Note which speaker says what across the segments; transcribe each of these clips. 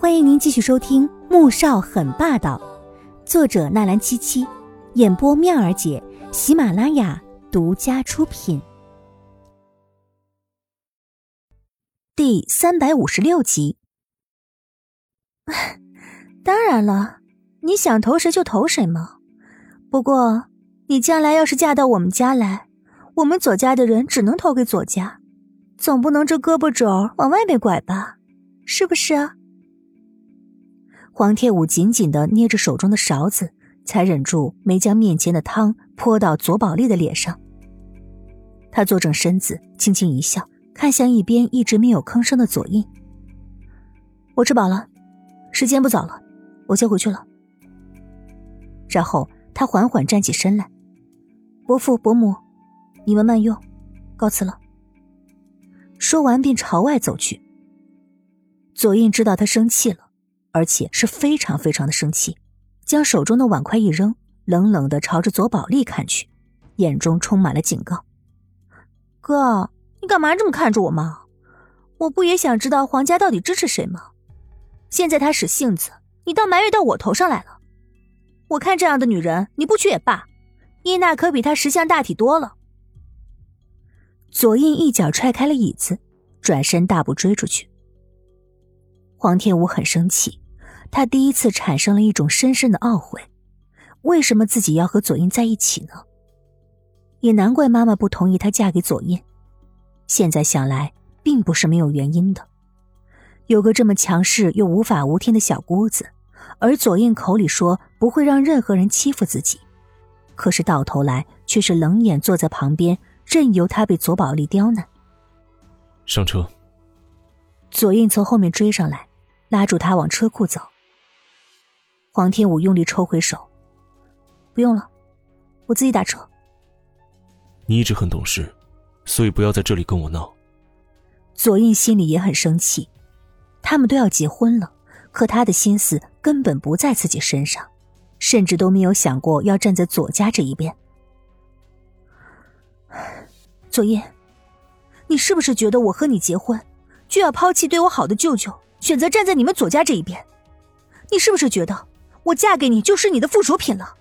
Speaker 1: 欢迎您继续收听《穆少很霸道》，作者纳兰七七，演播妙儿姐，喜马拉雅独家出品。第三百五十六集。当然了，你想投谁就投谁嘛。不过，你将来要是嫁到我们家来，我们左家的人只能投给左家，总不能这胳膊肘往外面拐吧？是不是啊？黄天武紧紧的捏着手中的勺子，才忍住没将面前的汤泼到左宝莉的脸上。他坐正身子，轻轻一笑，看向一边一直没有吭声的左印：“我吃饱了，时间不早了，我先回去了。”然后他缓缓站起身来：“伯父伯母，你们慢用，告辞了。”说完便朝外走去。左印知道他生气了。而且是非常非常的生气，将手中的碗筷一扔，冷冷的朝着左宝丽看去，眼中充满了警告：“哥，你干嘛这么看着我吗？我不也想知道皇家到底支持谁吗？现在他使性子，你倒埋怨到我头上来了。我看这样的女人，你不娶也罢，伊娜可比她识相大体多了。”左印一脚踹开了椅子，转身大步追出去。黄天武很生气，他第一次产生了一种深深的懊悔：为什么自己要和左印在一起呢？也难怪妈妈不同意她嫁给左印。现在想来，并不是没有原因的。有个这么强势又无法无天的小姑子，而左印口里说不会让任何人欺负自己，可是到头来却是冷眼坐在旁边，任由他被左宝丽刁难。
Speaker 2: 上车。
Speaker 1: 左印从后面追上来。拉住他往车库走。黄天武用力抽回手，不用了，我自己打车。
Speaker 2: 你一直很懂事，所以不要在这里跟我闹。
Speaker 1: 左印心里也很生气，他们都要结婚了，可他的心思根本不在自己身上，甚至都没有想过要站在左家这一边。左印，你是不是觉得我和你结婚，就要抛弃对我好的舅舅？选择站在你们左家这一边，你是不是觉得我嫁给你就是你的附属品了？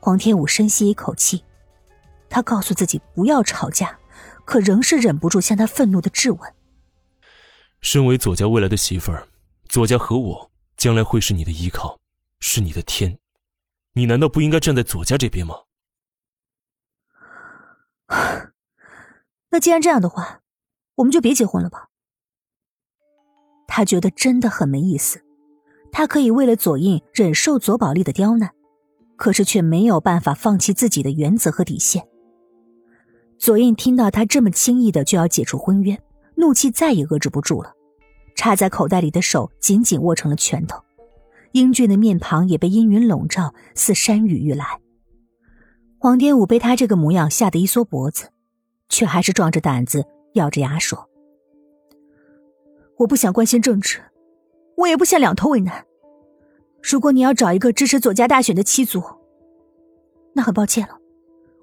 Speaker 1: 黄天武深吸一口气，他告诉自己不要吵架，可仍是忍不住向他愤怒的质问：“
Speaker 2: 身为左家未来的媳妇儿，左家和我将来会是你的依靠，是你的天，你难道不应该站在左家这边吗？”
Speaker 1: 那既然这样的话，我们就别结婚了吧。他觉得真的很没意思，他可以为了左印忍受左宝莉的刁难，可是却没有办法放弃自己的原则和底线。左印听到他这么轻易的就要解除婚约，怒气再也遏制不住了，插在口袋里的手紧紧握成了拳头，英俊的面庞也被阴云笼罩，似山雨欲来。黄天武被他这个模样吓得一缩脖子，却还是壮着胆子咬着牙说。我不想关心政治，我也不想两头为难。如果你要找一个支持左家大选的妻族，那很抱歉了，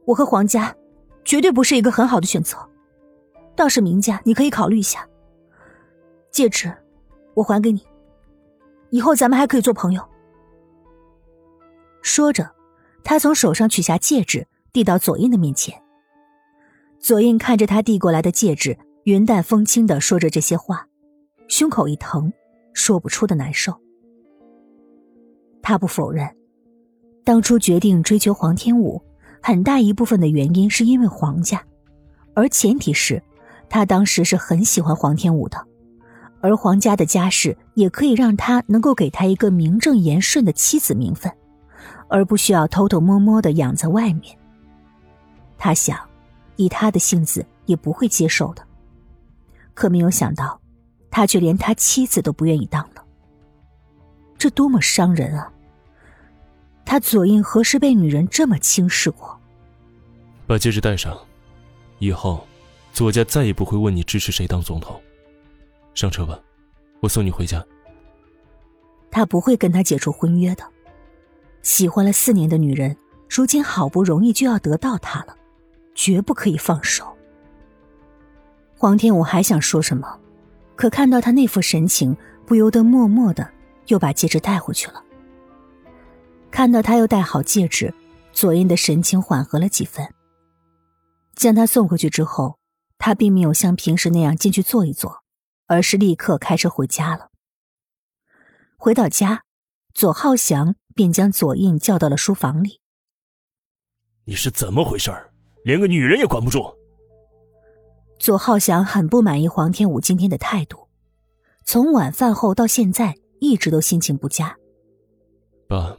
Speaker 1: 我和黄家绝对不是一个很好的选择。倒是明家，你可以考虑一下。戒指，我还给你，以后咱们还可以做朋友。说着，他从手上取下戒指，递到左印的面前。左印看着他递过来的戒指，云淡风轻的说着这些话。胸口一疼，说不出的难受。他不否认，当初决定追求黄天武，很大一部分的原因是因为黄家，而前提是，他当时是很喜欢黄天武的，而黄家的家世也可以让他能够给他一个名正言顺的妻子名分，而不需要偷偷摸摸的养在外面。他想，以他的性子也不会接受的，可没有想到。他却连他妻子都不愿意当了，这多么伤人啊！他左印何时被女人这么轻视过？
Speaker 2: 把戒指戴上，以后左家再也不会问你支持谁当总统。上车吧，我送你回家。
Speaker 1: 他不会跟他解除婚约的。喜欢了四年的女人，如今好不容易就要得到他了，绝不可以放手。黄天武还想说什么？可看到他那副神情，不由得默默的又把戒指带回去了。看到他又戴好戒指，左印的神情缓和了几分。将他送回去之后，他并没有像平时那样进去坐一坐，而是立刻开车回家了。回到家，左浩翔便将左印叫到了书房里。
Speaker 2: 你是怎么回事连个女人也管不住？
Speaker 1: 左浩翔很不满意黄天武今天的态度，从晚饭后到现在一直都心情不佳。
Speaker 2: 爸，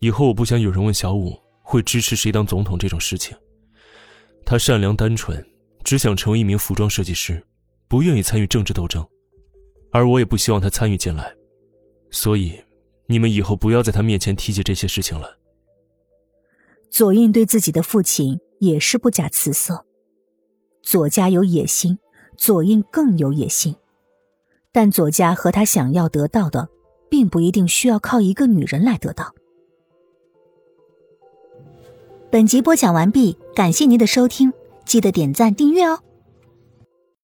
Speaker 2: 以后我不想有人问小五会支持谁当总统这种事情。他善良单纯，只想成为一名服装设计师，不愿意参与政治斗争，而我也不希望他参与进来，所以，你们以后不要在他面前提起这些事情了。
Speaker 1: 左印对自己的父亲也是不假辞色。左家有野心，左印更有野心，但左家和他想要得到的，并不一定需要靠一个女人来得到。本集播讲完毕，感谢您的收听，记得点赞订阅哦。